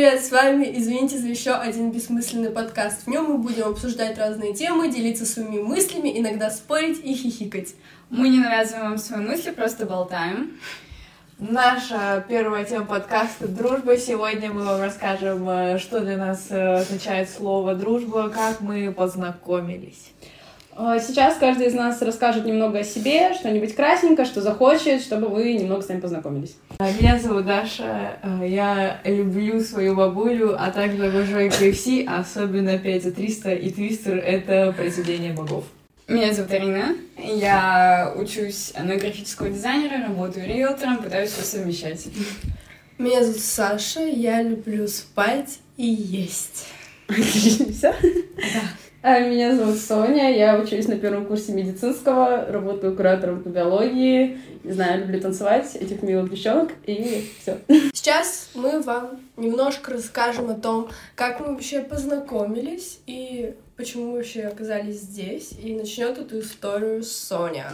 привет! С вами «Извините за еще один бессмысленный подкаст». В нем мы будем обсуждать разные темы, делиться своими мыслями, иногда спорить и хихикать. Мы не навязываем вам свои мысли, просто болтаем. Наша первая тема подкаста «Дружба». Сегодня мы вам расскажем, э, что для нас э, означает слово «дружба», как мы познакомились. А, сейчас каждый из нас расскажет немного о себе, что-нибудь красненькое, что захочет, чтобы вы немного с нами познакомились. А, меня зовут Даша, а, я люблю свою бабулю, а также обожаю KFC, особенно 5 за 300 и Твистер — это произведение богов. Меня зовут Арина, я учусь на графического дизайнера, работаю риэлтором, пытаюсь все совмещать. Меня зовут Саша, я люблю спать и есть. Все? Да. А, меня зовут Соня, я учусь на первом курсе медицинского, работаю куратором по биологии, не знаю, люблю танцевать этих милых девчонок, и все. Сейчас мы вам немножко расскажем о том, как мы вообще познакомились и почему мы вообще оказались здесь, и начнет эту историю Соня.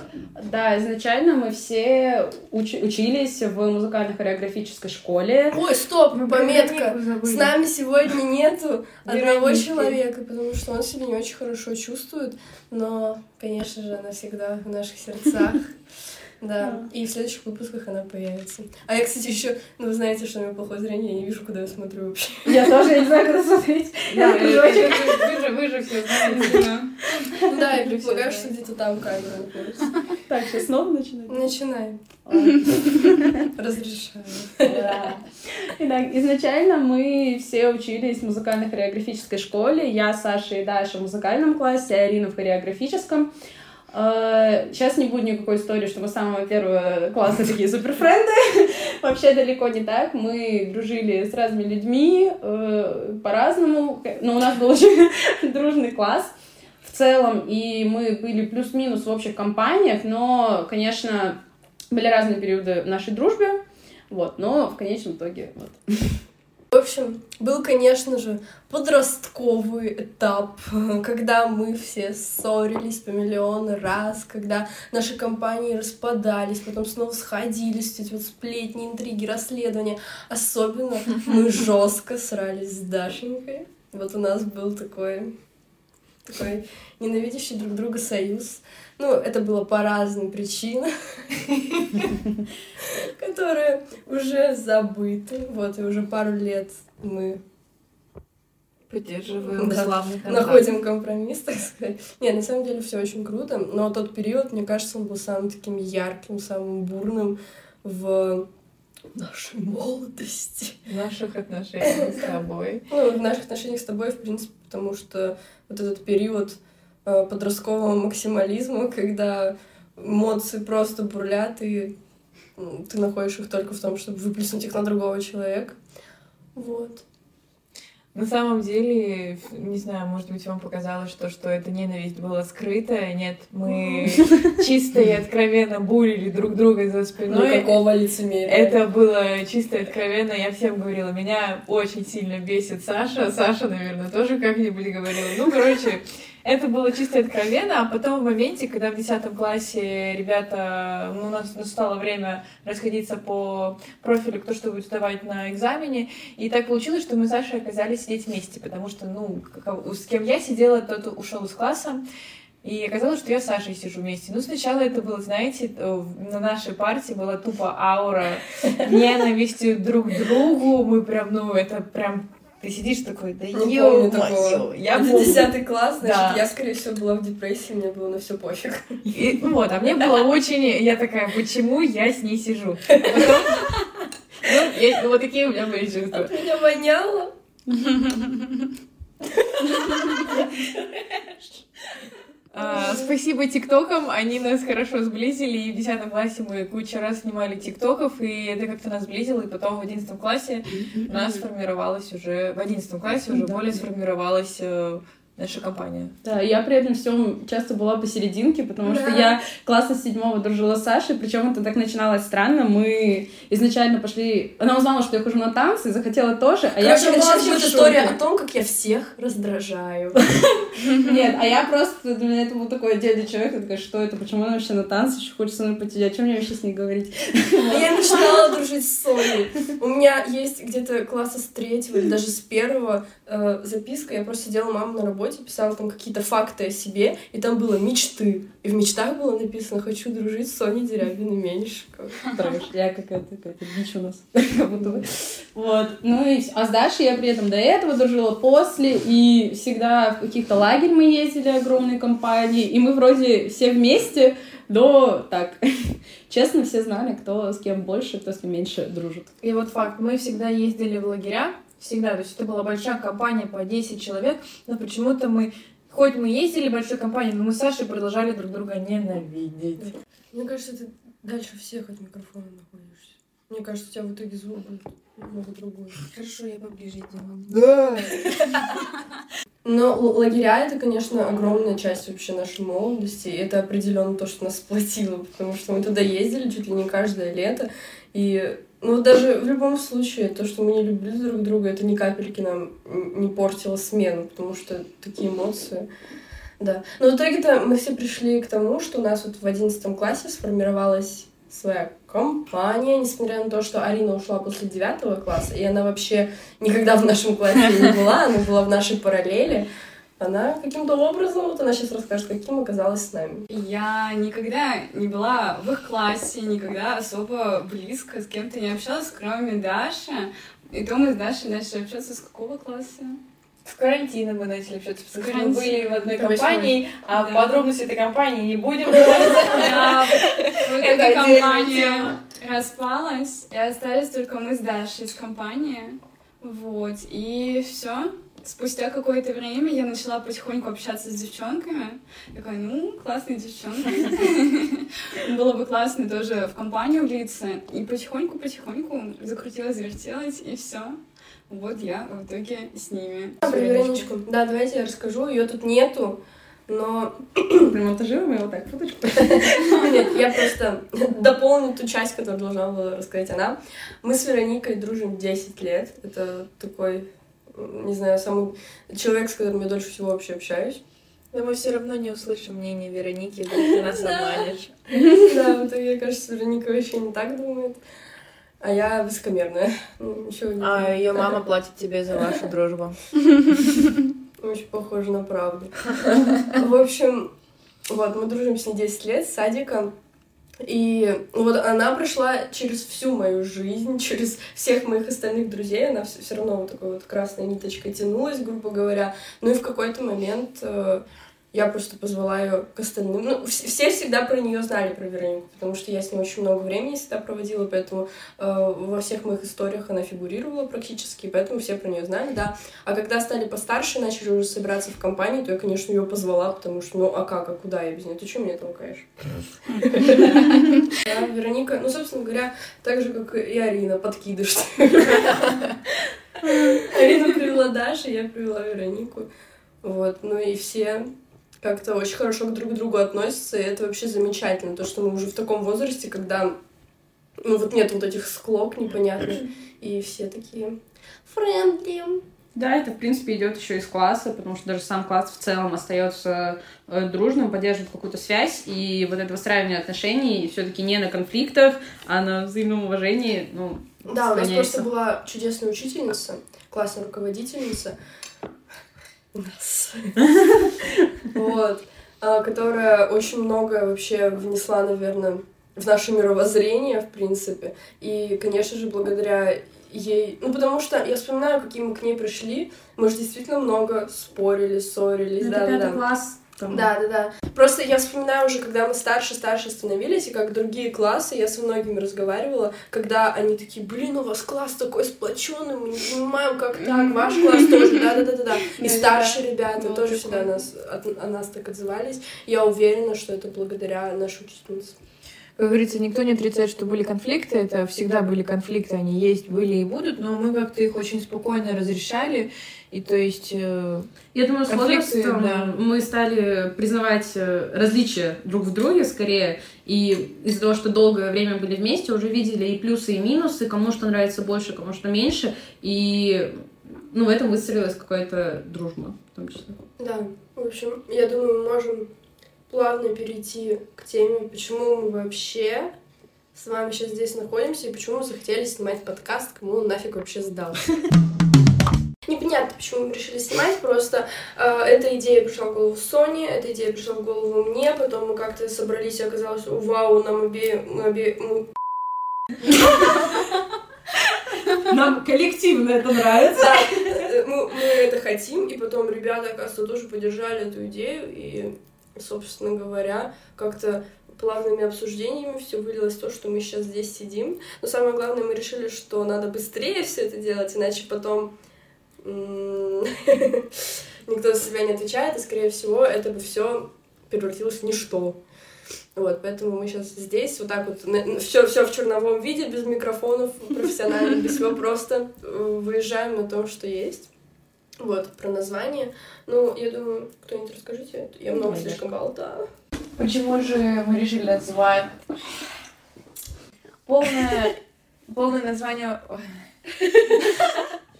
Да, изначально мы все уч- учились в музыкально-хореографической школе. Ой, стоп, мы пометка. С нами сегодня нету одного человека, потому что он себя не очень хорошо чувствует, но, конечно же, она всегда в наших сердцах. Да. И в следующих выпусках она появится. А я, кстати, еще, ну, вы знаете, что у меня плохое зрение, я не вижу, куда я смотрю вообще. Я тоже не знаю, куда смотреть. Да, вы же, все знаете, Ну да, я предполагаю, что где-то там камера находится. Так, сейчас снова начинаем? Начинаем. Разрешаю. Итак, изначально мы все учились в музыкально-хореографической школе. Я, Саша и Даша в музыкальном классе, а Арина в хореографическом. Сейчас не будет никакой истории, что мы с самого первого класса такие суперфренды. Вообще далеко не так. Мы дружили с разными людьми э, по-разному. Но у нас был очень дружный класс в целом, и мы были плюс-минус в общих компаниях, но, конечно, были разные периоды нашей дружбе, вот, но в конечном итоге вот. В общем, был, конечно же, подростковый этап, когда мы все ссорились по миллион раз, когда наши компании распадались, потом снова сходились, эти вот сплетни, интриги, расследования. Особенно мы жестко срались с Дашенькой. Вот у нас был такой, такой ненавидящий друг друга союз. Ну, это было по разным причинам, которые уже забыты. Вот, и уже пару лет мы Поддерживаем да, славный Находим компромисс, так сказать. Не, на самом деле все очень круто, но тот период, мне кажется, он был самым таким ярким, самым бурным в нашей молодости. В наших отношениях с тобой. Ну, в наших отношениях с тобой, в принципе, потому что вот этот период подросткового максимализма, когда эмоции просто бурлят, и ты находишь их только в том, чтобы выплеснуть их на другого человека. Вот. На самом деле, не знаю, может быть, вам показалось, что, что эта ненависть была скрытая. Нет, мы чисто и откровенно бурили друг друга за спиной. Никакого лицемерия. Это было чисто и откровенно. Я всем говорила, меня очень сильно бесит Саша. Саша, наверное, тоже как-нибудь говорила. Ну, короче, это было чисто откровенно, а потом в моменте, когда в 10 классе ребята, ну, у нас настало время расходиться по профилю, кто что будет сдавать на экзамене, и так получилось, что мы с Сашей оказались сидеть вместе, потому что, ну, с кем я сидела, тот ушел из класса, и оказалось, что я с Сашей сижу вместе. Ну, сначала это было, знаете, на нашей партии была тупо аура ненависти друг к другу. Мы прям, ну, это прям ты сидишь такой, да ё такого. Я был десятый класс, значит, да. я, скорее всего, была в депрессии, мне было на все пофиг. И, ну вот, а мне было очень... Я такая, почему я с ней сижу? А потом... Ну, я, ну, вот такие у меня были чувства. От меня воняло. А, спасибо ТикТокам, они нас хорошо сблизили, и в 10 классе мы кучу раз снимали ТикТоков, и это как-то нас сблизило, и потом в 11 классе у нас сформировалось уже, в 11 классе уже более сформировалась э, наша компания. Да, я при этом всем часто была посерединке, потому что я класса седьмого дружила с Сашей, причем это так начиналось странно. Мы изначально пошли... Она узнала, что я хожу на танцы, захотела тоже, а я... Короче, сейчас будет история о том, как я всех раздражаю. Нет, а я просто... Для меня это был такой отдельный человек, я такая, что это, почему она вообще на танцы, что хочет со мной пойти, о чем мне вообще с ней говорить? А я начинала дружить с Соней. У меня есть где-то класса с третьего или даже с первого э, записка, я просто сидела мама на работе, писала там какие-то факты о себе, и там было мечты. И в мечтах было написано «Хочу дружить с Соней Дерябиной Меньшиковой». Трэш. Я какая-то какая-то дичь у нас. Вот. Ну и А с Дашей я при этом до этого дружила, после, и всегда в каких-то лагерь мы ездили, огромные компании, и мы вроде все вместе до, так, честно, все знали, кто с кем больше, кто с кем меньше дружит. И вот факт, мы всегда ездили в лагеря, всегда, то есть это была большая компания по 10 человек, но почему-то мы, хоть мы ездили большой компании, но мы с Сашей продолжали друг друга ненавидеть. Мне кажется, ты дальше всех от микрофона находишься. Мне кажется, у тебя в итоге звук будет много другой. Хорошо, я поближе делаю. Да! Но лагеря это, конечно, огромная часть вообще нашей молодости. И это определенно то, что нас сплотило, потому что мы туда ездили чуть ли не каждое лето. И ну, даже в любом случае, то, что мы не любили друг друга, это ни капельки нам не портило смену, потому что такие эмоции. Да. Но в итоге-то мы все пришли к тому, что у нас вот в одиннадцатом классе сформировалась своя компания, несмотря на то, что Арина ушла после девятого класса, и она вообще никогда в нашем классе не была, она была в нашей параллели. Она каким-то образом, вот она сейчас расскажет, каким оказалась с нами. Я никогда не была в их классе, никогда особо близко с кем-то не общалась, кроме Даши. И то мы с Дашей начали общаться с какого класса? В карантине мы начали общаться, потому что мы были в одной компании, а да. подробности этой компании не будем эта компания распалась, и остались только мы с Дашей из компании. Вот, и все. Спустя какое-то время я начала потихоньку общаться с девчонками. Такая, ну, классные девчонки. Было бы классно тоже в компанию влиться. И потихоньку-потихоньку закрутилась, завертелась, и все. Вот я в итоге с ними. А, про Вероничку. Да, давайте я расскажу. Ее тут нету, но... Примонтажируем его так, фоточку? Нет, я просто дополню ту часть, которую должна была рассказать она. Мы с Вероникой дружим 10 лет. Это такой, не знаю, самый человек, с которым я дольше всего вообще общаюсь. Но мы все равно не услышим мнение Вероники, ты нас обманешь. Да, в итоге, кажется, Вероника вообще не так думает. А я высокомерная. Ну, А ее мама платит тебе за вашу дружбу. Очень похоже на правду. В общем, вот, мы дружим с ней 10 лет, с садика. И вот она прошла через всю мою жизнь, через всех моих остальных друзей, она все, равно вот такой вот красной ниточкой тянулась, грубо говоря. Ну и в какой-то момент э, я просто позвала ее к остальным. Ну, все всегда про нее знали, про Веронику, потому что я с ней очень много времени всегда проводила, поэтому э, во всех моих историях она фигурировала практически, поэтому все про нее знали, да. А когда стали постарше, начали уже собираться в компании, то я, конечно, ее позвала, потому что, ну, а как, а куда я без нее? Ты что меня толкаешь? Да, Вероника, ну, собственно говоря, так же, как и Арина, подкидыш. Арина привела Дашу, я привела Веронику. Вот, ну и все как-то очень хорошо друг к другу относятся, и это вообще замечательно, то, что мы уже в таком возрасте, когда ну вот нет вот этих склок непонятных, и все такие френдли. Да, это, в принципе, идет еще из класса, потому что даже сам класс в целом остается э, дружным, поддерживает какую-то связь, и вот это выстраивание отношений все-таки не на конфликтах, а на взаимном уважении, ну, Да, у нас просто была чудесная учительница, классная руководительница, у нас. Вот. А, которая очень много вообще внесла, наверное, в наше мировоззрение, в принципе. И, конечно же, благодаря ей... Ну, потому что я вспоминаю, какие мы к ней пришли. Мы же действительно много спорили, ссорились. Ну, да, да, да. класс там... Да, да, да. Просто я вспоминаю уже, когда мы старше-старше становились, и как другие классы, я со многими разговаривала, когда они такие, блин, у вас класс такой сплоченный, мы не понимаем, как так, ваш класс тоже, да-да-да-да. И старшие ребята тоже всегда нас, о нас так отзывались. Я уверена, что это благодаря нашей учительнице. Как говорится, никто не отрицает, что были конфликты. Это всегда были конфликты, они есть, были и будут, но мы как-то их очень спокойно разрешали. И то есть... Э, Я думаю, с возрастом да. мы стали признавать э, различия друг в друге скорее. И из-за того, что долгое время были вместе, уже видели и плюсы, и минусы, кому что нравится больше, кому что меньше. И ну, в этом выстроилась какая-то дружба в том числе. Да, в общем, я думаю, мы можем плавно перейти к теме, почему мы вообще с вами сейчас здесь находимся и почему мы захотели снимать подкаст, кому он нафиг вообще сдался. Непонятно, почему мы решили снимать, просто э, эта идея пришла в голову Соне, эта идея пришла в голову мне, потом мы как-то собрались, и оказалось, вау, нам обе... Мы обе... Мы... Нам коллективно это нравится. Да, мы, мы это хотим, и потом ребята, оказывается, тоже поддержали эту идею, и собственно говоря, как-то плавными обсуждениями все вылилось то, что мы сейчас здесь сидим. Но самое главное, мы решили, что надо быстрее все это делать, иначе потом никто за себя не отвечает, и, скорее всего, это бы все превратилось в ничто. Вот, поэтому мы сейчас здесь, вот так вот, все, все в черновом виде, без микрофонов, профессионально, без всего, просто э, выезжаем на том, что есть. Вот, про название. Ну, я думаю, кто-нибудь расскажите. Я много слишком болтаю. Почему же мы решили назвать... Полное... Полное название...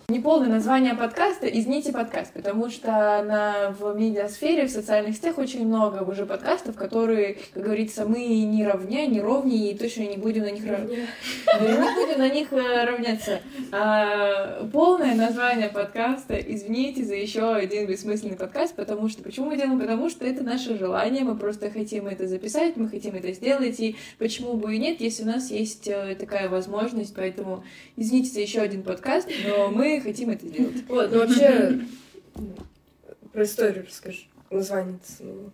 Неполное название подкаста «Извините подкаст», потому что на, в медиасфере, в социальных сетях очень много уже подкастов, которые, как говорится, мы не равня, не ровнее, и точно не будем на них равняться. Не будем на них э, равняться. А, полное название подкаста «Извините за еще один бессмысленный подкаст», потому что... Почему мы делаем? Потому что это наше желание, мы просто хотим это записать, мы хотим это сделать, и почему бы и нет, если у нас есть э, такая возможность, поэтому извините за еще один подкаст, но мы хотим это делать. Вот, ну вообще, про историю расскажи. Название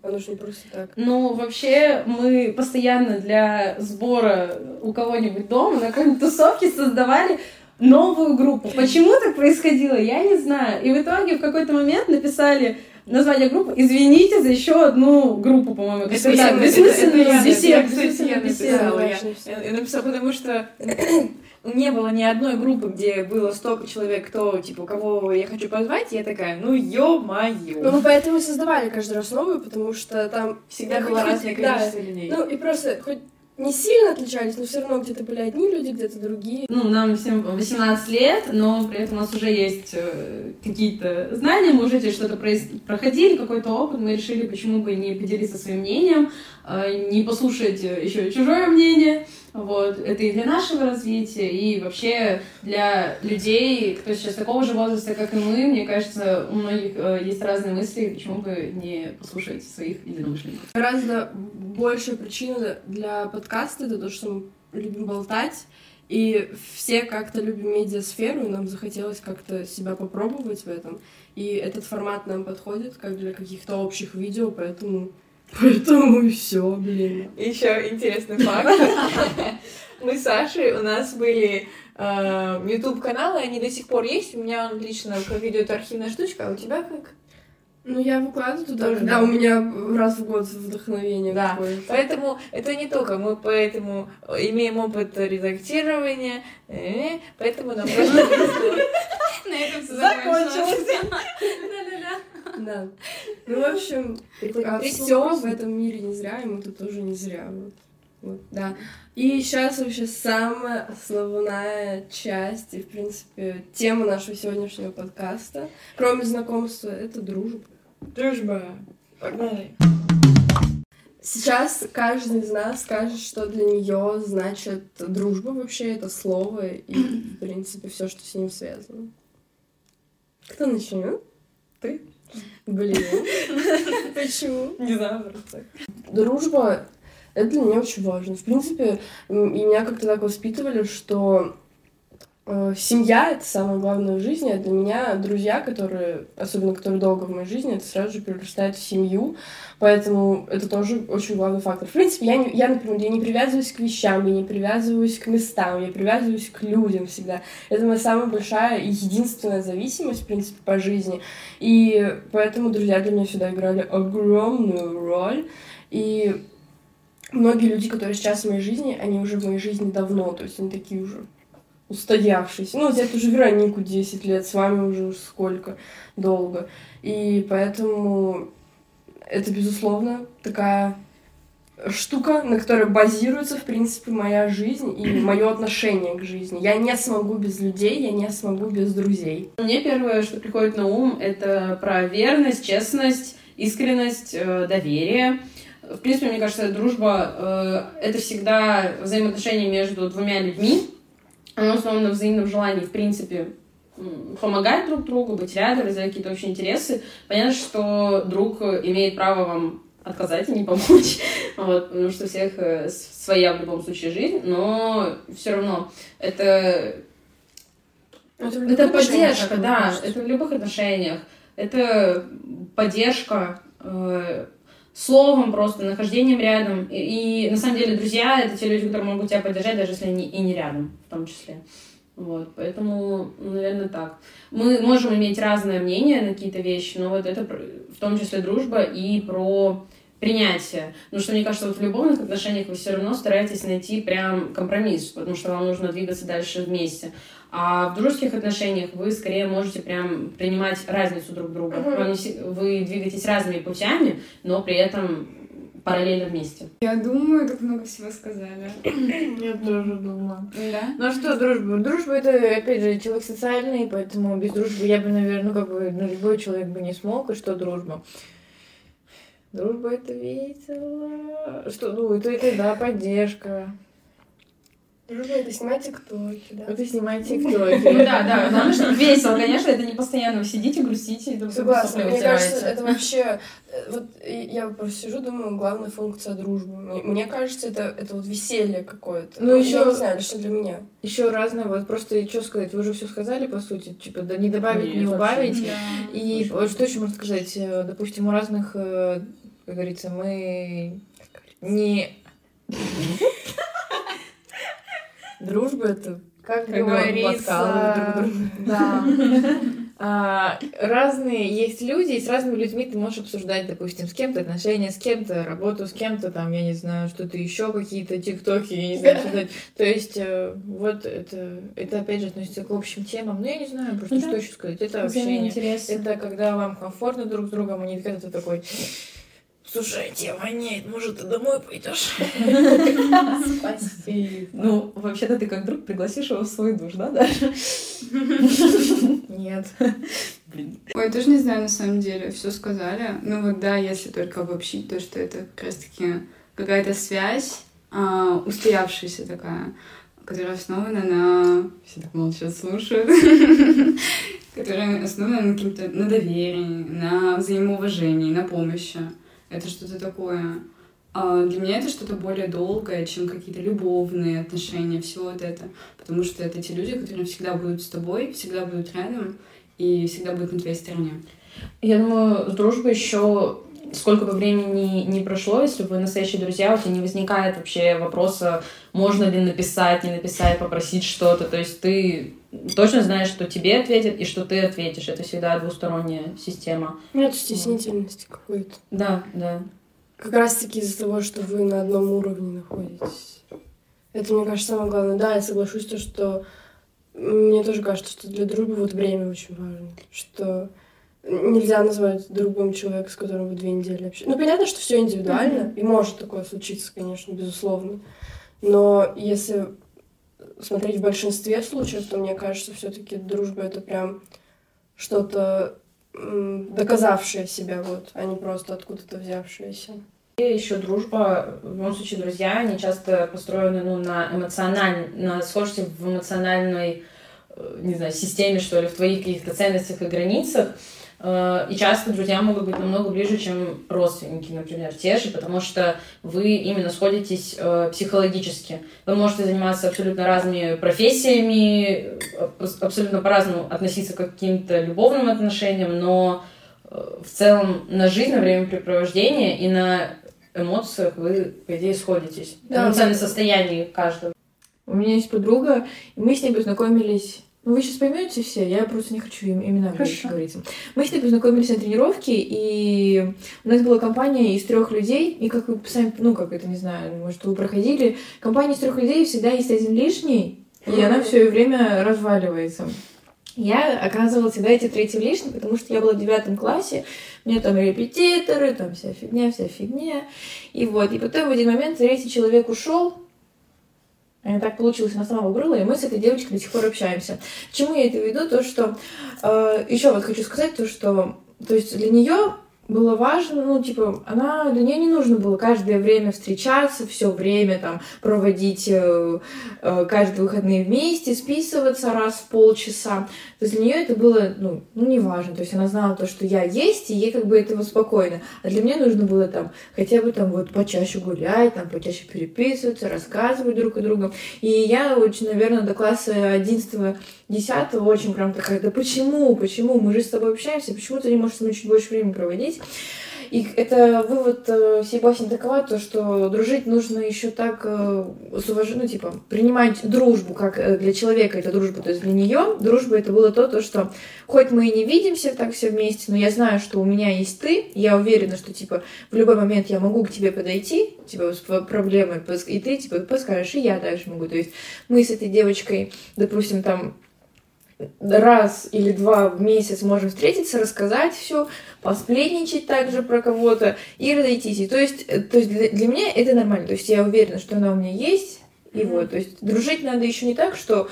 оно же не просто так. Ну, вообще, мы постоянно для сбора у кого-нибудь дома на какой-нибудь тусовке создавали новую группу. Почему так происходило, я не знаю. И в итоге в какой-то момент написали название группы. Извините за еще одну группу, по-моему. Бессмысленную. Бессмысленную. Я написала. Я написала, потому что не было ни одной группы, где было столько человек, кто, типа, кого я хочу позвать, и я такая, ну, ё-моё. Ну, мы поэтому создавали каждый раз новую, потому что там... Всегда было разное количество людей. Ну, и просто хоть не сильно отличались, но все равно где-то были одни люди, где-то другие. Ну, нам всем 18 лет, но при этом у нас уже есть э, какие-то знания, мы уже что-то проходили, какой-то опыт, мы решили, почему бы не поделиться своим мнением, э, не послушать еще чужое мнение. Вот. Это и для нашего развития, и вообще для людей, кто сейчас такого же возраста, как и мы, мне кажется, у многих э, есть разные мысли, почему бы не послушать своих единомышленников. Гораздо большая причина для подкаста — это то, что мы любим болтать, и все как-то любим медиасферу, и нам захотелось как-то себя попробовать в этом. И этот формат нам подходит, как для каких-то общих видео, поэтому Поэтому все, блин. Еще интересный факт. Мы с Сашей, у нас были э, YouTube каналы, они до сих пор есть. У меня он лично как идет архивная штучка, а у тебя как? Ну, я выкладываю туда, Тоже, когда да. у меня раз в год вдохновение да. какое-то. Поэтому это не только мы поэтому имеем опыт редактирования, э, поэтому нам просто На этом все закончилось. Да. Ну, в общем, а все в этом мире не зря, и мы тут тоже не зря. Вот. Вот, да. И сейчас вообще самая основная часть, и, в принципе, тема нашего сегодняшнего подкаста, кроме знакомства, это дружба. Дружба. Погнали. Сейчас каждый из нас скажет, что для нее значит дружба вообще, это слово, и, в принципе, все, что с ним связано. Кто начнет? Ты? Блин. Почему? Не знаю, просто. Дружба — это для меня очень важно. В принципе, и меня как-то так воспитывали, что семья — это самое главное в жизни, а для меня друзья, которые, особенно которые долго в моей жизни, это сразу же перерастает в семью, поэтому это тоже очень главный фактор. В принципе, я, не, я, например, я не привязываюсь к вещам, я не привязываюсь к местам, я привязываюсь к людям всегда. Это моя самая большая и единственная зависимость, в принципе, по жизни. И поэтому друзья для меня всегда играли огромную роль. И многие люди, которые сейчас в моей жизни, они уже в моей жизни давно, то есть они такие уже устоявшиеся. Ну, взять уже Веронику 10 лет, с вами уже уж сколько, долго. И поэтому это, безусловно, такая штука, на которой базируется, в принципе, моя жизнь и мое отношение к жизни. Я не смогу без людей, я не смогу без друзей. Мне первое, что приходит на ум, это про верность, честность, искренность, э, доверие. В принципе, мне кажется, дружба э, это всегда взаимоотношения между двумя людьми. Оно основано на взаимном желании, в принципе, помогать друг другу, быть рядом, разделять какие-то общие интересы. Понятно, что друг имеет право вам отказать и не помочь, вот, потому что у всех э, своя в любом случае жизнь, но все равно это это, это поддержка, да, это в любых отношениях, это поддержка э, словом просто, нахождением рядом. И, и на самом деле друзья — это те люди, которые могут тебя поддержать, даже если они и не рядом, в том числе. Вот, поэтому, наверное, так. Мы можем иметь разное мнение на какие-то вещи, но вот это в том числе дружба и про принятие. Потому что, мне кажется, вот в любовных отношениях вы все равно стараетесь найти прям компромисс, потому что вам нужно двигаться дальше вместе. А в дружеских отношениях вы скорее можете прям принимать разницу друг друга. Uh-huh. Вы двигаетесь разными путями, но при этом параллельно вместе. Я думаю, так много всего сказали. Я тоже думаю. Да? Ну а что дружба? Дружба это, опять же, человек социальный, поэтому без дружбы я бы, наверное, ну как бы, ну любой человек бы не смог, и что дружба? Дружба это весело. Что, ну, это, это да, поддержка. Дружба это снимать тиктоки, да. Это снимать тиктоки. Ну да, да, главное, чтобы весело, конечно, это не постоянно вы сидите, грустите и друг Согласна, мне кажется, это вообще, э, вот я просто сижу, думаю, главная функция дружбы. Мне кажется, это, это вот веселье какое-то. Ну, еще, я не знаю, что для меня. Еще разное, вот просто, что сказать, вы уже все сказали, по сути, типа, да не добавить, не убавить. И что еще можно сказать, э, допустим, у разных, э, как говорится, мы не Дружба это как, как говорится, да. А, разные есть люди, и с разными людьми ты можешь обсуждать, допустим, с кем-то отношения, с кем-то работу, с кем-то там, я не знаю, что-то еще, какие-то тиктоки, я не знаю, обсуждать. То есть, э, вот это, это опять же относится к общим темам. Ну, я не знаю, просто ну, что еще сказать. Это общение. Это когда вам комфортно друг с другом, а не когда ты такой Слушай, тебе воняет, может, ты домой пойдешь? Спасибо. Ну, вообще-то ты как друг пригласишь его в свой душ, да, Даша? Нет. Блин. Ой, я тоже не знаю, на самом деле, все сказали. Ну вот да, если только обобщить, то, что это как раз-таки какая-то связь, а, устоявшаяся такая, которая основана на... Все так молчат, слушают. которая основана на каким-то на доверии, на взаимоуважении, на помощи это что-то такое. А для меня это что-то более долгое, чем какие-то любовные отношения, все вот это. Потому что это те люди, которые всегда будут с тобой, всегда будут рядом и всегда будут на твоей стороне. Я думаю, с дружбой еще сколько бы времени не прошло, если вы настоящие друзья, у тебя не возникает вообще вопроса, можно ли написать, не написать, попросить что-то. То есть ты точно знаешь, что тебе ответят и что ты ответишь. Это всегда двусторонняя система. Нет стеснительности какой-то. Да, да. Как раз-таки из-за того, что вы на одном уровне находитесь. Это, мне кажется, самое главное. Да, я соглашусь, то, что мне тоже кажется, что для дружбы вот время очень важно. Что нельзя назвать другом человека, с которым вы две недели общаетесь. Ну, понятно, что все индивидуально, mm-hmm. и может такое случиться, конечно, безусловно. Но если смотреть в большинстве случаев, то мне кажется, все-таки дружба это прям что-то доказавшее себя, вот, а не просто откуда-то взявшееся. И еще дружба, в моем случае друзья, они часто построены ну, на эмоциональной, на схожести в эмоциональной, э, не знаю, системе, что ли, в твоих каких-то ценностях и границах. Э, и часто друзья могут быть намного ближе, чем родственники, например, те же, потому что вы именно сходитесь э, психологически. Вы можете заниматься абсолютно разными профессиями, абсолютно по-разному относиться к каким-то любовным отношениям, но э, в целом на жизнь, на времяпрепровождение и на эмоциях вы, по идее, сходитесь. Да. Эмоциональное состояние каждого. У меня есть подруга, и мы с ней познакомились Ну, вы сейчас поймете все, я просто не хочу им имена говорить. Мы с ней познакомились на тренировке, и у нас была компания из трех людей, и как вы сами, ну, как это, не знаю, может, вы проходили, компания из трех людей всегда есть один лишний, и она все время разваливается. Я оказывала всегда эти третьим лишним, потому что я была в девятом классе, мне там репетиторы, там вся фигня, вся фигня. И вот, и потом в один момент третий человек ушел, так получилось, она сама выбрала, и мы с этой девочкой до сих пор общаемся. К чему я это веду? То, что э, еще вот хочу сказать, то, что то есть для нее было важно, ну, типа, она, для нее не нужно было каждое время встречаться, все время там проводить э, э, каждые выходные вместе, списываться раз в полчаса. То есть для нее это было, ну, ну, не важно. То есть она знала то, что я есть, и ей как бы этого спокойно. А для меня нужно было там хотя бы там вот почаще гулять, там почаще переписываться, рассказывать друг о другом. И я очень, наверное, до класса 11 десятого очень прям такая, да почему, почему, мы же с тобой общаемся, почему ты не можешь со мной чуть больше времени проводить? И это вывод э, всей басни такова, то, что дружить нужно еще так э, с уважением, ну, типа, принимать дружбу, как э, для человека это дружба, то есть для нее дружба это было то, то, что хоть мы и не видимся так все вместе, но я знаю, что у меня есть ты, я уверена, что, типа, в любой момент я могу к тебе подойти, типа, с проблемой, и ты, типа, подскажешь, и я также могу. То есть мы с этой девочкой, допустим, там, раз или два в месяц можем встретиться, рассказать все, посплетничать также про кого-то и разойтись. то есть, э, то есть для, для меня это нормально. То есть я уверена, что она у меня есть. И mm-hmm. вот, то есть дружить надо еще не так, что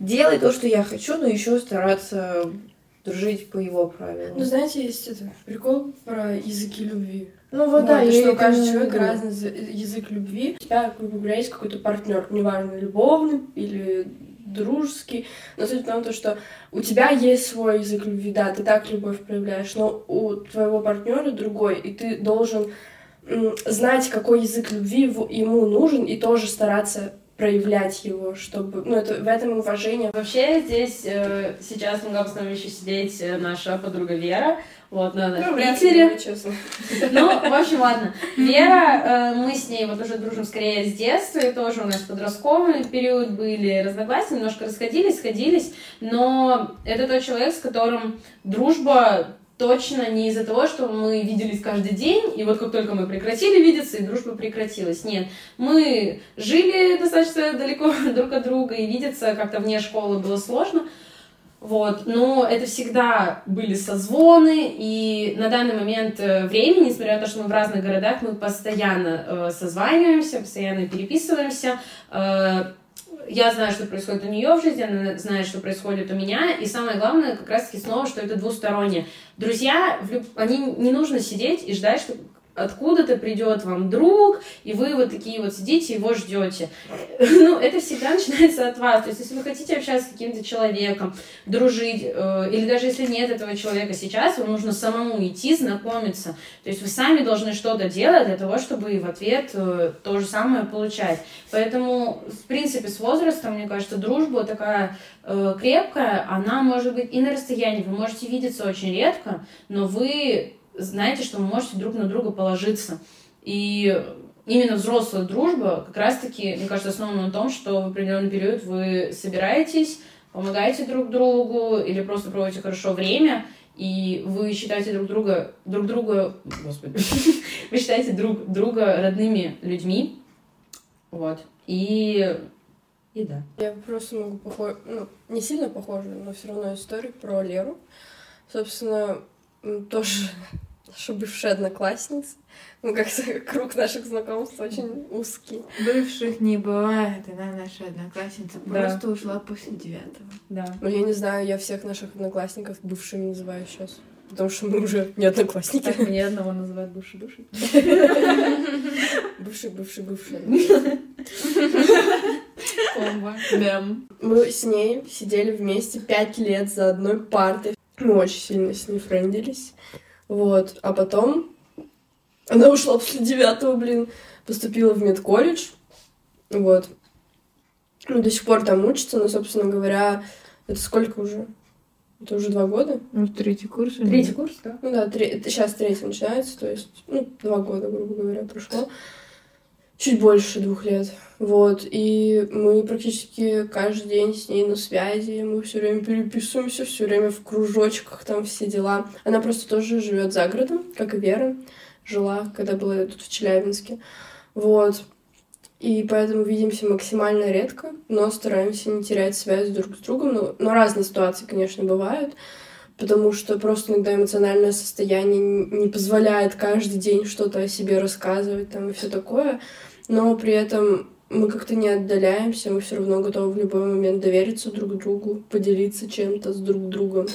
делай то, что я хочу, но еще стараться дружить по его правилам. Ну, знаете, есть это прикол про языки любви. Ну вот, вот да, что каждый человек разный язык любви. У тебя, грубо говоря, есть какой-то партнер, неважно, любовный или дружеский. Но суть в том, что у тебя есть свой язык любви, да, ты так любовь проявляешь, но у твоего партнера другой, и ты должен знать, какой язык любви ему нужен, и тоже стараться проявлять его, чтобы, ну, это в этом уважение. Вообще здесь э, сейчас могла бы с еще сидеть э, наша подруга Вера, вот, на, ну, в Питере. Ну, в общем, ладно. Вера, э, мы с ней вот уже дружим скорее с детства, и тоже у нас подростковый период были разногласия, немножко расходились, сходились, но это тот человек, с которым дружба точно не из-за того, что мы виделись каждый день, и вот как только мы прекратили видеться, и дружба прекратилась. Нет, мы жили достаточно далеко друг от друга, и видеться как-то вне школы было сложно, вот, но это всегда были созвоны, и на данный момент э, времени, несмотря на то, что мы в разных городах, мы постоянно э, созваниваемся, постоянно переписываемся, э, я знаю, что происходит у нее в жизни, она знает, что происходит у меня, и самое главное, как раз-таки снова, что это двустороннее. Друзья, они не нужно сидеть и ждать, что откуда-то придет вам друг, и вы вот такие вот сидите, его ждете. Ну, это всегда начинается от вас. То есть, если вы хотите общаться с каким-то человеком, дружить, э, или даже если нет этого человека сейчас, вам нужно самому идти, знакомиться. То есть, вы сами должны что-то делать для того, чтобы в ответ э, то же самое получать. Поэтому, в принципе, с возрастом, мне кажется, дружба такая э, крепкая, она может быть и на расстоянии. Вы можете видеться очень редко, но вы знаете, что вы можете друг на друга положиться. И именно взрослая дружба как раз-таки, мне кажется, основана на том, что в определенный период вы собираетесь, помогаете друг другу или просто проводите хорошо время, и вы считаете друг друга, друг друга, господи, вы считаете друг друга родными людьми, вот, и и да. Я просто могу похож... ну, не сильно похожую, но все равно историю про Леру. Собственно, тоже наша бывшая одноклассница. Ну, как-то круг наших знакомств очень узкий. Бывших не бывает, она наша одноклассница просто да. ушла после девятого. Да. Ну, я не знаю, я всех наших одноклассников бывшими называю сейчас. Потому что мы уже не одноклассники. Так, мне одного называют бывший души. Бывший, бывший, бывший. Комбо. Мы с ней сидели вместе пять лет за одной партой. Мы очень сильно с ней френдились. Вот. А потом она ушла после девятого, блин, поступила в медколледж. Вот. Ну, до сих пор там учится, но, собственно говоря, это сколько уже? Это уже два года? Ну, третий курс. Третий курс, да? Ну да, три... сейчас третий начинается, то есть, ну, два года, грубо говоря, прошло. Чуть больше двух лет. Вот, и мы практически каждый день с ней на связи, мы все время переписываемся, все время в кружочках, там все дела. Она просто тоже живет за городом, как и Вера жила, когда была тут в Челябинске. Вот. И поэтому видимся максимально редко, но стараемся не терять связь друг с другом. Ну, но разные ситуации, конечно, бывают, потому что просто иногда эмоциональное состояние не позволяет каждый день что-то о себе рассказывать там и все такое. Но при этом мы как-то не отдаляемся, мы все равно готовы в любой момент довериться друг другу, поделиться чем-то с друг другом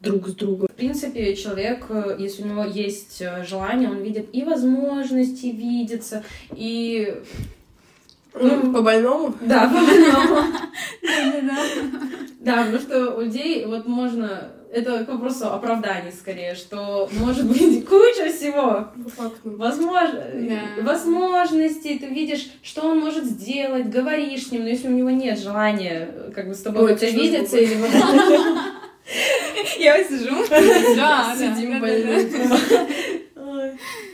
друг с другом. В принципе, человек, э, если у него есть э, желание, он видит и возможности видится, и... Ну, по больному? Да, по больному. Да, потому что у людей вот можно это к вопросу оправданий скорее, что может быть куча всего. Возможно, да. возможностей, ты видишь, что он может сделать, говоришь с ним, но если у него нет желания как бы с тобой Ой, видеться или Я сижу. Да, сидим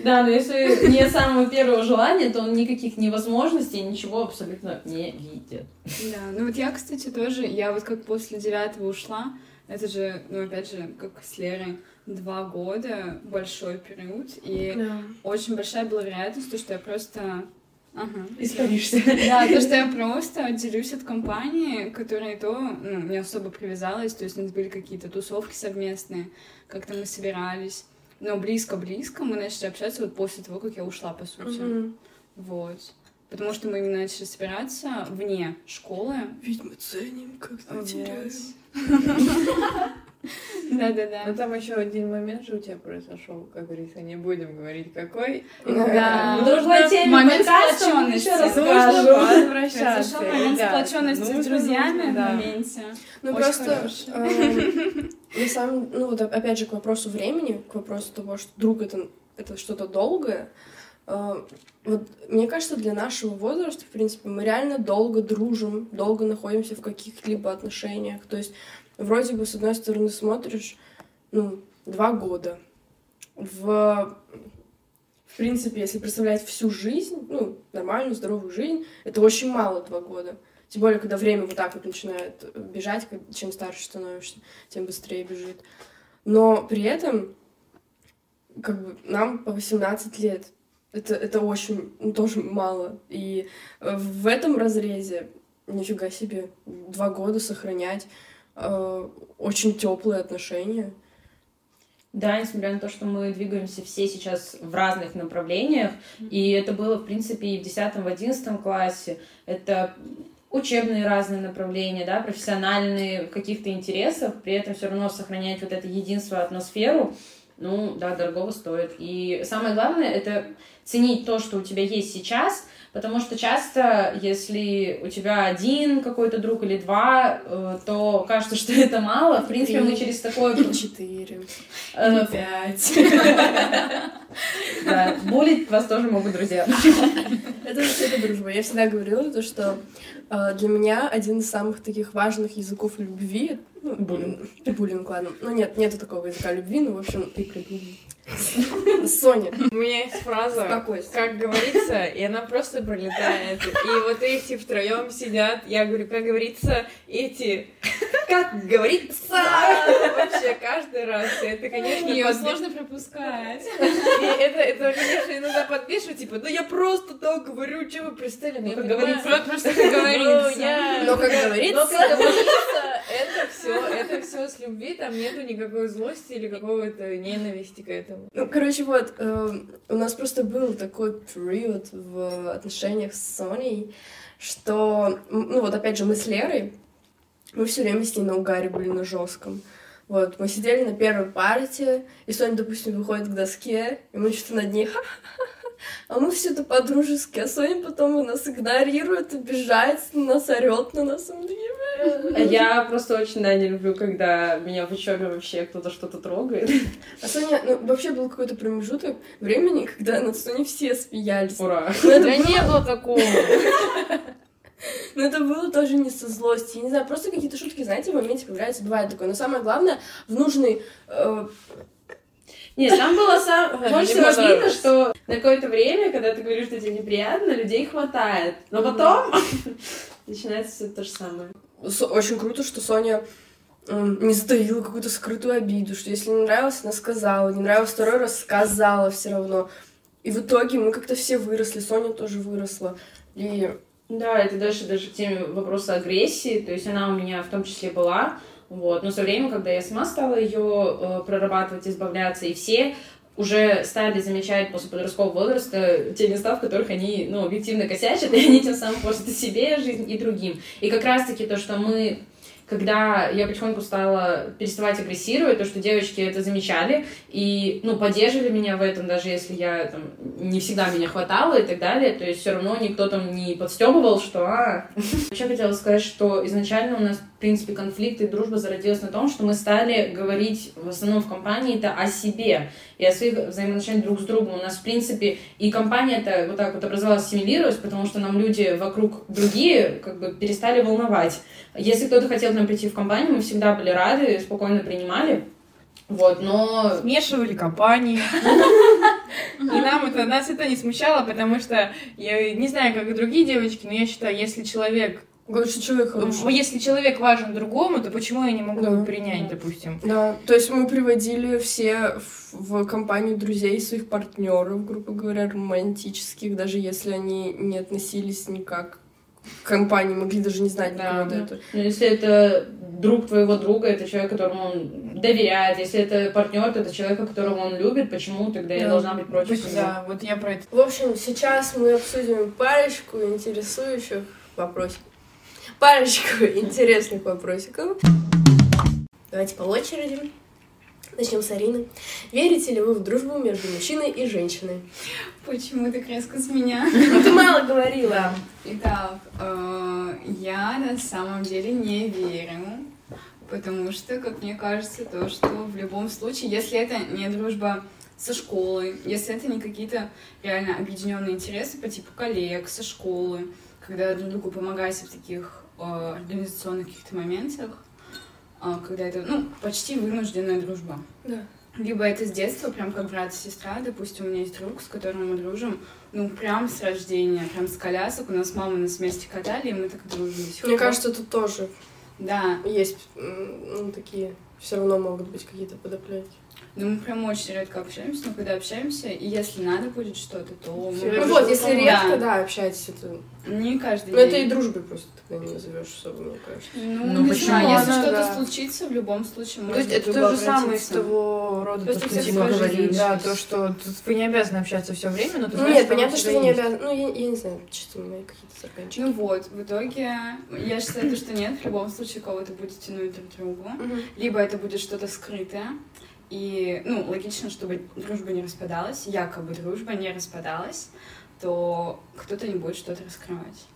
Да, но если не самого первого желания, то он никаких невозможностей, ничего абсолютно не видит. Да, ну вот я, кстати, тоже, я вот как после девятого ушла, это же, ну, опять же, как с Лерой, два года, большой период, и да. очень большая была вероятность, то, что я просто Ага. Испаришься. Да, то, что я просто отделюсь от компании, которая то ну, не особо привязалась, то есть у нас были какие-то тусовки совместные, как-то мы собирались, но близко-близко мы начали общаться вот после того, как я ушла, по сути. Угу. Вот. Потому что мы именно начали собираться вне школы. Ведь мы ценим, когда вот. теряем. Да-да-да. Но там еще один момент же у тебя произошел, как говорится, не будем говорить какой. Да. Нужно теме момент сплоченности. Нужно возвращаться. Произошел момент сплоченности с друзьями в моменте. Ну просто эм, на самом, ну вот опять же к вопросу времени, к вопросу того, что друг это это что-то долгое. Э, вот мне кажется, для нашего возраста, в принципе, мы реально долго дружим, долго находимся в каких-либо отношениях. То есть вроде бы, с одной стороны, смотришь, ну, два года. В, в принципе, если представлять всю жизнь, ну, нормальную, здоровую жизнь, это очень мало два года. Тем более, когда время вот так вот начинает бежать, чем старше становишься, тем быстрее бежит. Но при этом, как бы, нам по 18 лет. Это, это очень, ну, тоже мало. И в этом разрезе, нифига себе, два года сохранять Э, очень теплые отношения. Да, несмотря на то, что мы двигаемся все сейчас в разных направлениях, и это было, в принципе, и в 10 в 11 классе, это учебные разные направления, да, профессиональные в каких-то интересах, при этом все равно сохранять вот это единство, атмосферу, ну, да, дорого стоит. И самое главное — это ценить то, что у тебя есть сейчас, Потому что часто, если у тебя один какой-то друг или два, э, то кажется, что это мало. В принципе, мы через такое... Четыре. Э, пять. Да, булить вас тоже могут друзья. Это это дружба. Я всегда говорила то, что э, для меня один из самых таких важных языков любви ну, буллинг. Буллинг, ладно. Ну нет, нету такого языка любви, ну, в общем, ты придумай. Соня. У меня есть фраза, как говорится, и она просто пролетает. И вот эти втроем сидят, я говорю, как говорится, эти, как говорится, вообще каждый раз. Это, конечно, ее подби... сложно пропускать. И это, это, конечно, иногда подпишут, типа, ну я просто так говорю, что вы представили, ну как говорится. Просто как говорится. Ну, но как говорится. Это все, это все с любви, там нету никакой злости или какого-то ненависти к этому. Ну, короче, вот, э, у нас просто был такой период в отношениях с Соней, что, ну вот опять же, мы с Лерой, мы все время с ней на угаре были на жестком. Вот, мы сидели на первой партии, и Соня, допустим, выходит к доске, и мы что-то над ней а мы все это по-дружески, а Соня потом нас игнорирует, обижается на нас, орет на нас. А я просто очень, да, не люблю, когда меня в учебе вообще кто-то что-то трогает. А Соня, ну, вообще был какой-то промежуток времени, когда над Соней все смеялись. Ура! Но это да было... не было такого. Но это было тоже не со злости. Я не знаю, просто какие-то шутки, знаете, в моменте появляются, бывает такое. Но самое главное, в нужный... Э, Нет, там было сам... Больше всего понравилось. что на какое-то время, когда ты говоришь, что тебе неприятно, людей хватает. Но потом начинается все то же самое. Очень круто, что Соня м, не затаила какую-то скрытую обиду, что если не нравилось, она сказала, не нравилось второй раз, сказала все равно. И в итоге мы как-то все выросли, Соня тоже выросла. И Да, это дальше даже к теме вопроса агрессии, то есть она у меня в том числе была, вот, но со временем, когда я сама стала ее прорабатывать, избавляться, и все уже стали замечать после подросткового возраста те места, в которых они, ну, объективно косячат, и они тем самым портят себе жизнь, и другим. И как раз-таки то, что мы когда я потихоньку стала переставать агрессировать, то, что девочки это замечали и, ну, поддерживали меня в этом, даже если я там не всегда меня хватало и так далее, то есть все равно никто там не подстебывал, что а. Вообще хотела сказать, что изначально у нас, принципе, конфликт и дружба зародилась на том, что мы стали говорить в основном в компании это о себе и о своих взаимоотношениях друг с другом. У нас, в принципе, и компания-то вот так вот образовалась, ассимилировалась, потому что нам люди вокруг другие как бы перестали волновать. Если кто-то хотел к нам прийти в компанию, мы всегда были рады, спокойно принимали. Вот, но Смешивали компании. И нам это, нас это не смущало, потому что я не знаю, как и другие девочки, но я считаю, если человек, говорю, что человек хороший. если человек важен другому, то почему я не могу Да. его принять, допустим? Да, то есть мы приводили все в, компанию друзей своих партнеров, грубо говоря, романтических, даже если они не относились никак к компании, могли даже не знать Да, да. этого. Ну, если это друг твоего друга, это человек, которому он доверяет. Если это партнер, то это человек, которого он любит. Почему тогда я Да. должна быть против него? Да, вот я про это. В общем, сейчас мы обсудим парочку интересующих вопросиков. Парочку интересных вопросиков. Давайте по очереди. Начнем с Арины. Верите ли вы в дружбу между мужчиной и женщиной? Почему так резко с меня? Ну, ты мало говорила. Итак, э, я на самом деле не верю, потому что, как мне кажется, то, что в любом случае, если это не дружба со школы, если это не какие-то реально объединенные интересы по типу коллег со школы, когда друг другу помогаете в таких организационных каких-то моментах, а, когда это, ну, почти вынужденная дружба. Да. Либо это с детства, прям как брат и сестра. Допустим, у меня есть друг, с которым мы дружим, ну, прям с рождения, прям с колясок. У нас мама нас вместе катали, и мы так дружим до сих Мне кажется, тут тоже Да, есть ну, такие, все равно могут быть какие-то подоплеки. Ну мы прям очень редко общаемся, но когда общаемся, и если надо будет что-то, то мы... Ну вот, если Да. редко, да, общаетесь, это... Не каждый Ну, это день. и дружбой просто тогда не назовешь особо, мне кажется. Ну, Ну, не почему? знаю, если что-то да. случится, в любом случае То можно есть это то же самое из того рода, То есть то, что типа жизнь. да, то, что тут вы не обязаны общаться все время, но ты Ну знаешь, нет, что понятно, что вы не обязаны... Ну, я, я не знаю, чисто мои какие-то сарканчики. Ну вот, в итоге я считаю, то, что нет, в любом случае кого-то будет тянуть друг к другу. Либо это будет что-то скрытое, и, ну, логично, чтобы дружба не распадалась, якобы дружба не распадалась, то кто-то не будет что-то раскрывать.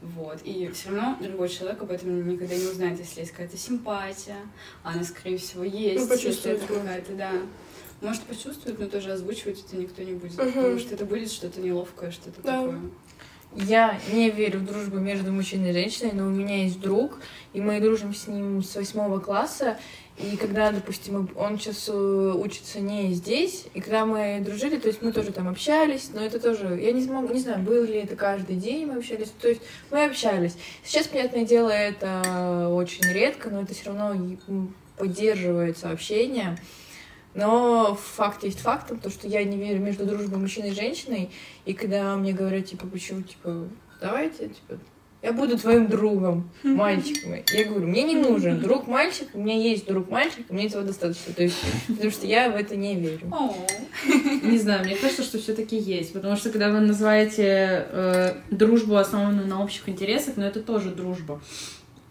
Вот. И все равно другой человек об этом никогда не узнает, если есть какая-то симпатия, она, скорее всего, есть. Ну, если это какая-то, да. Может, почувствует, но тоже озвучивать это никто не будет. Мгм. Потому что это будет что-то неловкое, что-то Да. такое. Я не верю в дружбу между мужчиной и женщиной, но у меня есть друг, и мы дружим с ним с восьмого класса. И когда, допустим, он сейчас учится не здесь, и когда мы дружили, то есть мы тоже там общались, но это тоже, я не смогу, не знаю, был ли это каждый день мы общались, то есть мы общались. Сейчас, понятное дело, это очень редко, но это все равно поддерживается общение. Но факт есть фактом, то, что я не верю между дружбой мужчины и женщиной, и когда мне говорят, типа, почему, типа, давайте, типа, я буду твоим другом, мальчиком. Я говорю, мне не нужен друг мальчик, у меня есть друг мальчик, мне этого достаточно. То есть, потому что я в это не верю. Не знаю, мне кажется, что все-таки есть. Потому что когда вы называете э, дружбу, основанную на общих интересах, но это тоже дружба.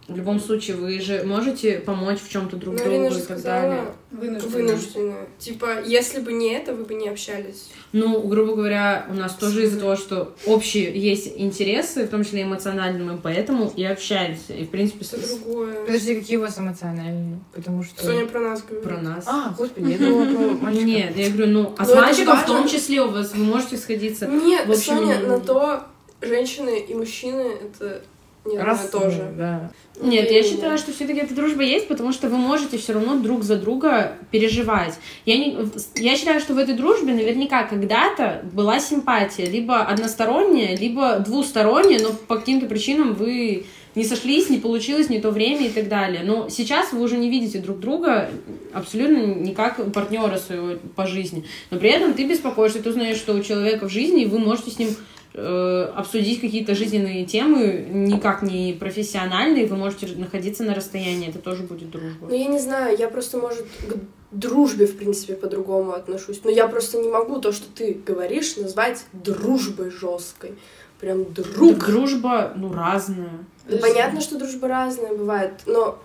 В любом случае, вы же можете помочь в чем-то друг Ну, другу и так далее. вынуждена. вынуждена. Типа, если бы не это, вы бы не общались. Ну, грубо говоря, у нас тоже из-за того, что общие есть интересы, в том числе эмоциональные, мы поэтому и общаемся. И, в принципе, Это с- другое. Подожди, какие у вас эмоциональные? Потому что... Соня про нас говорит. про нас. А, господи, я думала про мальчика. Нет, я говорю, ну, а Ну, с это мальчиком в том числе у вас вы можете сходиться. Нет, Соня, на то женщины и мужчины это Раз ну, тоже. Да. Нет, я считаю, что все-таки эта дружба есть, потому что вы можете все равно друг за друга переживать. Я, не, я считаю, что в этой дружбе наверняка когда-то была симпатия, либо односторонняя, либо двусторонняя, но по каким-то причинам вы не сошлись, не получилось, не то время и так далее. Но сейчас вы уже не видите друг друга абсолютно не как партнера своего по жизни. Но при этом ты беспокоишься, ты узнаешь, что у человека в жизни, и вы можете с ним э, обсудить какие-то жизненные темы, никак не профессиональные, вы можете находиться на расстоянии, это тоже будет дружба. Ну, я не знаю, я просто, может, к дружбе, в принципе, по-другому отношусь. Но я просто не могу то, что ты говоришь, назвать дружбой жесткой. Прям друг. Дружба, ну, разная. Да понятно, что дружба разная бывает, но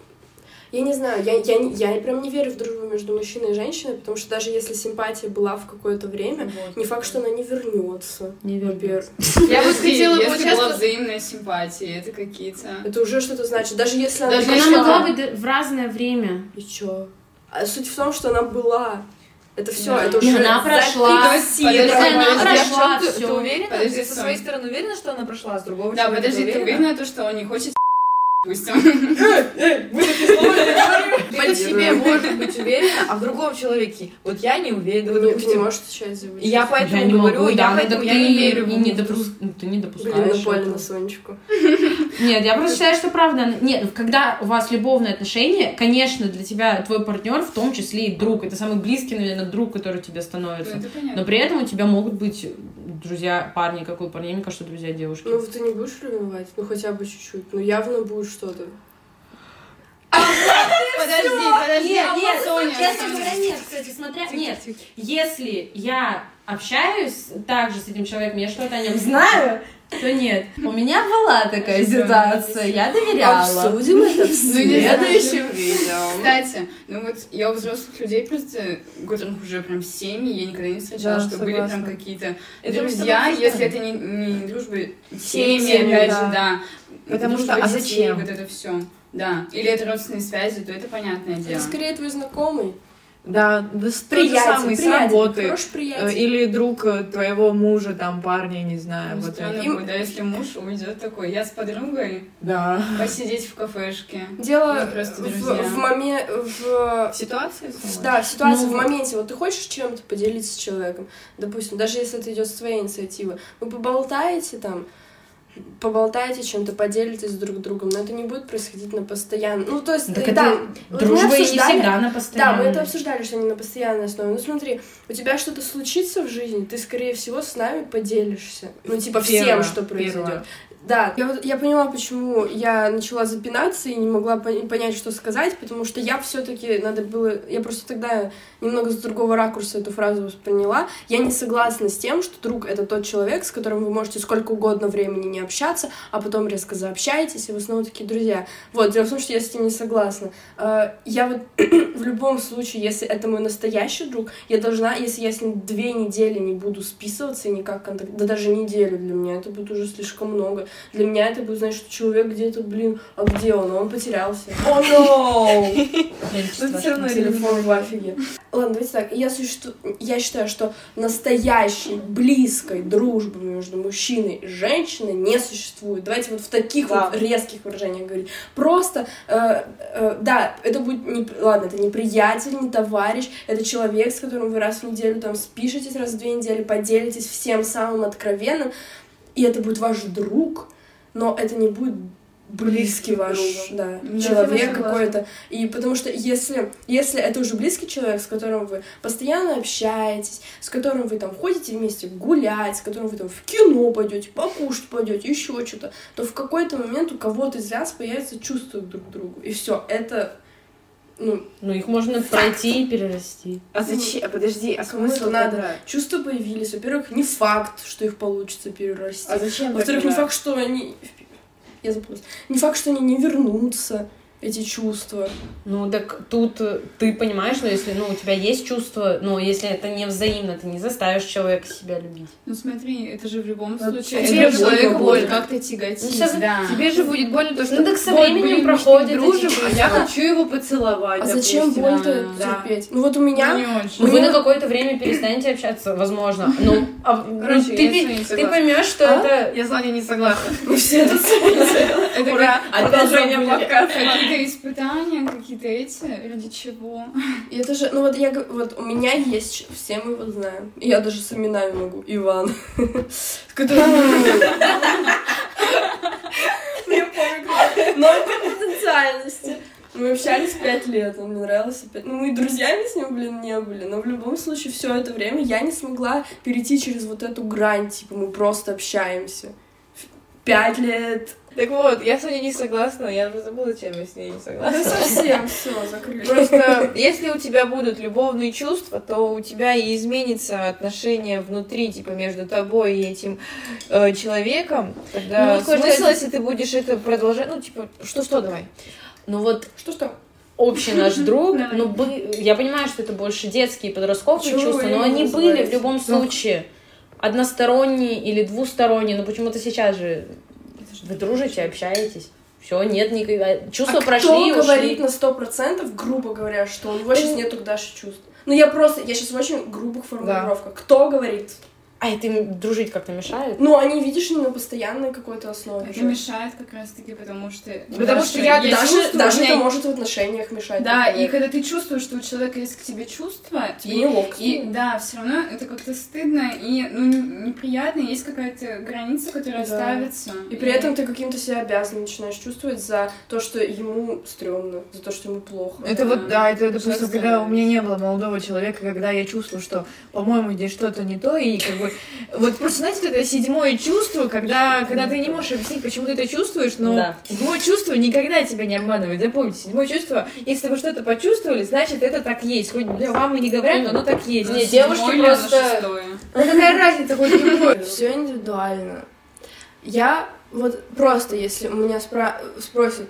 я не знаю, я, я, не- я прям не верю в дружбу между мужчиной и женщиной, потому что даже если симпатия была в какое-то время, не факт, что она не вернется. Не. Во-первых. Я бы хотела если поучаствовать- была взаимная симпатия, это какие-то... Это уже что-то значит. Даже если она... Если она могла быть в разное время. И чё? А суть в том, что она была. Это все, Да. это уже она прошла. Подожди, она прошла ты, всё. ты уверена? Подожди, ты со своей стороны уверена, что она прошла с другого Да, подожди, ты уверена, то, что он не хочет допустим? В себе может быть уверена, а в другом человеке. Вот я не уверена. Не допустим, можешь отвечать за я поэтому говорю, могу, я ну поэтому я не верю. ну, ты не допускаешь. Блин, напали этого. на Сонечку. Нет, я просто считаю, что правда. Нет, когда у вас любовные отношения, конечно, для тебя твой партнер в том числе и друг. Это самый близкий, наверное, друг, который тебе становится. это понятно. Но при этом у тебя могут быть друзья парни, как у парней, мне кажется, друзья девушки. Ну, ты не будешь ревновать? Ну, хотя бы чуть-чуть. Ну, явно будет что-то. Подожди, подожди, Нет, нет, Соня. честно говоря, нет, кстати, смотря, нет, если я общаюсь также с этим человеком, я что-то о нем знаю, то нет. У меня была такая ситуация, я доверяла. Обсудим это в Ну, следующем видео. Кстати, ну вот я у взрослых людей просто, которых уже прям семьи, я никогда не встречала, Да, что были согласна. прям какие-то друзья, если это не, не дружба семьи, опять да. же, да. Потому Дружба что, а зачем? Вот это все. Да. Или это родственные связи, то это понятное дело. Это скорее твой знакомый. Да, да с- тот же Приятель, самый, с приятель, работы. хороший Э, приятель. Или друг э, твоего мужа, там, парня, не знаю. Ну, вот Странно это. Им- будет, да, если муж уйдет такой, я с подругой, Да. посидеть в кафешке. Дело просто в, в моме- в Ситуация? В- Да, в ситуации, Ну, в моменте. Вот ты хочешь чем-то поделиться с человеком, допустим, даже если это идет с твоей инициативы, вы поболтаете там, поболтаете чем-то, поделитесь друг с другом, но это не будет происходить на постоянно. Ну, то есть, Так это да, вот Дружба не всегда на Да, постоянной. мы это обсуждали, что не на постоянной основе. Ну смотри, у тебя что-то случится в жизни, ты, скорее всего, с нами поделишься. Ну, типа, всем, Первое, что произойдет. первое. Да, я, я поняла, почему я начала запинаться и не могла пон- понять, что сказать, потому что я все-таки надо было, я просто тогда немного с другого ракурса эту фразу восприняла. Я не согласна с тем, что друг это тот человек, с которым вы можете сколько угодно времени не общаться, а потом резко заобщаетесь, и вы снова такие друзья. Вот, дело в том, что я с этим не согласна. Э, Я вот в любом случае, если это мой настоящий друг, я должна, если я с ним две недели не буду списываться и никак контакт, да даже неделю для меня, это будет уже слишком много. Для меня это будет, значит, что человек где-то, блин, а где он? Он потерялся. О, чувствую, Ну, всё равно Телефон в афиге. Ладно, давайте так. Я, существу... я считаю, что настоящей, близкой дружбы между мужчиной и женщиной не существует. Давайте вот в таких Да. вот резких выражениях говорить. Просто, э, э, да, это будет не... Ладно, это не приятель, не товарищ, это человек, с которым вы раз в неделю там спишетесь, раз в две недели, поделитесь всем самым откровенным, и это будет ваш друг, но это не будет близкий ваш да, Да, человек какой-то. И потому что если, если это уже близкий человек, с которым вы постоянно общаетесь, с которым вы там ходите вместе гулять, с которым вы там в кино пойдете, покушать пойдете, еще что-то, то в какой-то момент у кого-то из вас появится чувство друг к другу. И все, это ну, Ну, их можно пройти и перерасти. А зачем? А подожди, а смысл надо? тогда? чувства появились. Во-первых, не факт, что их получится перерасти. А зачем Во-вторых, не факт, что они... Я запуталась. Не факт, что они не вернутся, эти чувства. Ну, так тут э, ты понимаешь, что если ну, у тебя есть чувство, но если это не взаимно, ты не заставишь человека себя любить. Ну смотри, это же в любом Ну, случае, тебе это же человека больно. как-то тяготить, Ну, сейчас да. Тебе же будет больно то, что Ну, так со временем ним проходит дружим, а я чувства. хочу его поцеловать. А зачем боль-то да. терпеть? Ну вот у меня... Ну, не очень. Ну, вы на какое-то время перестанете общаться, возможно. Ну, а, ну, Короче, ты, я с пи- вами ты согласна. поймешь, что А? это Я с Ваней не согласна. Мы все это Это Продолжение подкаста. Какие-то испытания, какие-то эти, ради чего? И это же, ну вот я, вот у меня есть, все мы его знаем. И я даже с именами могу. Иван. Я как- Ноль потенциальности. Мы общались пять лет, он мне нравился пять... Ну, мы и друзьями с ним, блин, не были, но в любом случае все это время я не смогла перейти через вот эту грань, типа, мы просто общаемся. Пять лет. Так вот, я с ней не согласна, я уже забыла, чем я с ней не Да согласна. совсем все, закрыли. Просто если у тебя будут любовные чувства, то у тебя и изменится отношение внутри, типа между тобой и этим э, человеком. Тогда Ну, смысл, если ты будешь это продолжать, ну типа что-что, давай. Ну вот Что-что? общий наш друг, ну, бы- я понимаю, что это больше детские, подростковые чувства, но они были в любом случае. Односторонние или двусторонние, но почему-то сейчас же вы дружите, общаетесь. Все, нет никаких... Чувства а прошли, кто ушли. говорит на сто процентов, грубо говоря, что у него сейчас нету к Даше чувств? Ну, я просто, я сейчас в очень грубых формулировках. Кто говорит? А это им дружить как-то мешает? Ну, они, видишь, не на постоянной какой-то основе. Это же. мешает как раз-таки, потому что... Потому что я Даже, чувства, даже меня- это может в отношениях мешать. Да, и например. когда ты чувствуешь, что у человека есть к тебе чувства, Тебе и, неловко. и да, все равно это как-то стыдно и ну, не- неприятно, есть какая-то граница, которая Да. ставится. И при этом ты каким-то себя обязанным начинаешь чувствовать за то, что ему стрёмно, за то, что ему плохо. Это вот, да, это, допустим, Сейчас когда да. у меня не было молодого человека, когда я чувствую, что, по-моему, здесь что-то не то, и как бы, вот просто, знаете, это седьмое чувство, когда, когда ты не можешь объяснить, почему ты это чувствуешь, но Да. седьмое чувство никогда тебя не обманывает, запомните, седьмое чувство, если вы что-то почувствовали, значит, это так есть, хоть вам и не говорят, но оно так есть. Не, Седьмое девушки просто-? Ну какая разница, хоть любой. Все индивидуально. Я вот просто, если у меня спра- спросят,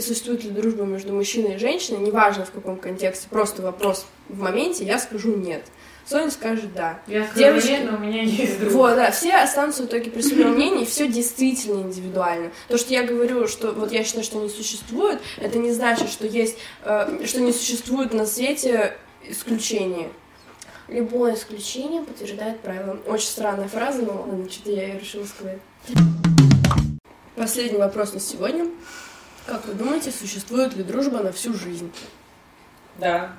существует ли дружба между мужчиной и женщиной, неважно в каком контексте, просто вопрос в моменте, я скажу нет. Соня скажет да. Я Девушки- но у меня есть друг. Вот, да, все останутся в итоге при своем мнении, все действительно индивидуально. То, что я говорю, что вот я считаю, что не существует, это не значит, что есть, э, что не существует на свете исключения. Любое исключение подтверждает правило. Очень странная фраза, но ладно, что-то я ее решила сказать. Последний вопрос на сегодня. Как вы думаете, существует ли дружба на всю жизнь? Да.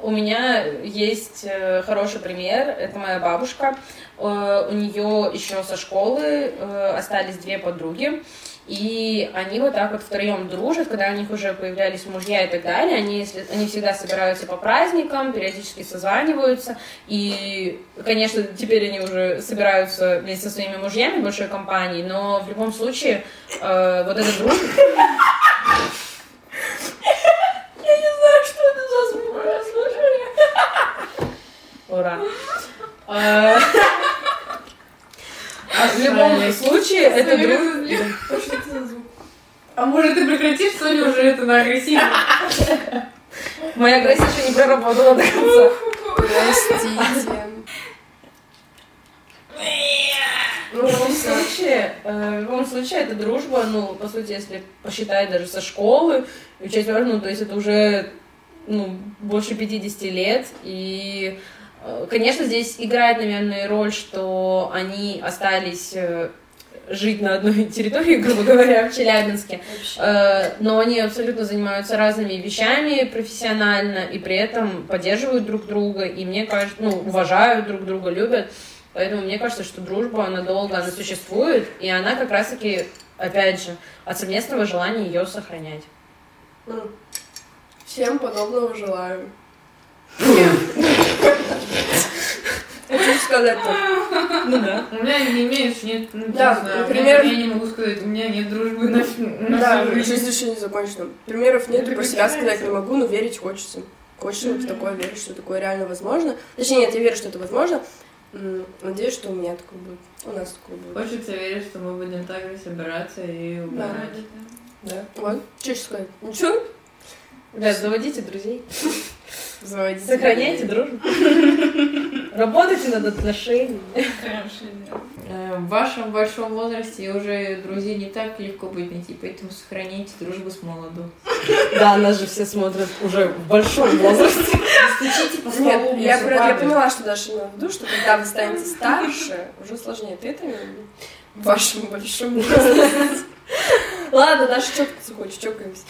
У меня есть э, хороший пример. Это моя бабушка. Э, у нее еще со школы э, остались две подруги. И они вот так вот втроем дружат, когда у них уже появлялись мужья и так далее. Они, они всегда собираются по праздникам, периодически созваниваются. И, конечно, теперь они уже собираются вместе со своими мужьями большой компании, но в любом случае э, вот эта дружба... Что это за звук? Ура. А а в любом случае, это друг... А может ты прекратишь, Соня уже это на агрессивно? Моя агрессия еще не проработала до конца. Простите. В любом случае, э, в любом случае, это дружба, ну, по сути, если посчитать даже со школы, учесть важно, ну, то есть это уже, ну, больше 50 лет, и, э, конечно, здесь играет, наверное, роль, что они остались э, жить на одной территории, грубо говоря, в Челябинске, Э, но они абсолютно занимаются разными вещами профессионально и при этом поддерживают друг друга и мне кажется, ну, уважают друг друга, любят. Поэтому мне кажется, что дружба, она долго, она существует, и она как раз-таки, опять же, от совместного желания ее сохранять. М. Всем подобного желаю. Хочу сказать-то. Ну да. У меня не имеешь, нет, ну, Да, не знаю, например- я, я не могу сказать, у меня нет дружбы на, на Да, жизнь. еще не закончена. Примеров нет, Это про себя сказать не могу, но верить хочется. Хочется в такое верить, что такое реально возможно. Точнее, нет, я верю, что это возможно. Надеюсь, что у меня такое будет. У нас такое будет. Хочется верить, что мы будем так же собираться и убирать. Да. Вот. Что еще сказать? Ничего? Да, заводите друзей. Заводите. Сохраняйте дружбу. Работайте над отношениями. Э, В вашем большом возрасте уже друзей не так легко будет найти, поэтому сохраняйте дружбу с молоду. Да, нас же все смотрят уже в большом возрасте. Стучите по Нет, я, я поняла, что Даша имела в виду, что когда вы станете старше, уже сложнее. Ты это имела в виду? вашему большому. Ладно, Даша, ты хочешь, чокаемся.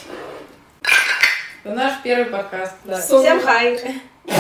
Это наш первый подкаст. Да. Всем хай!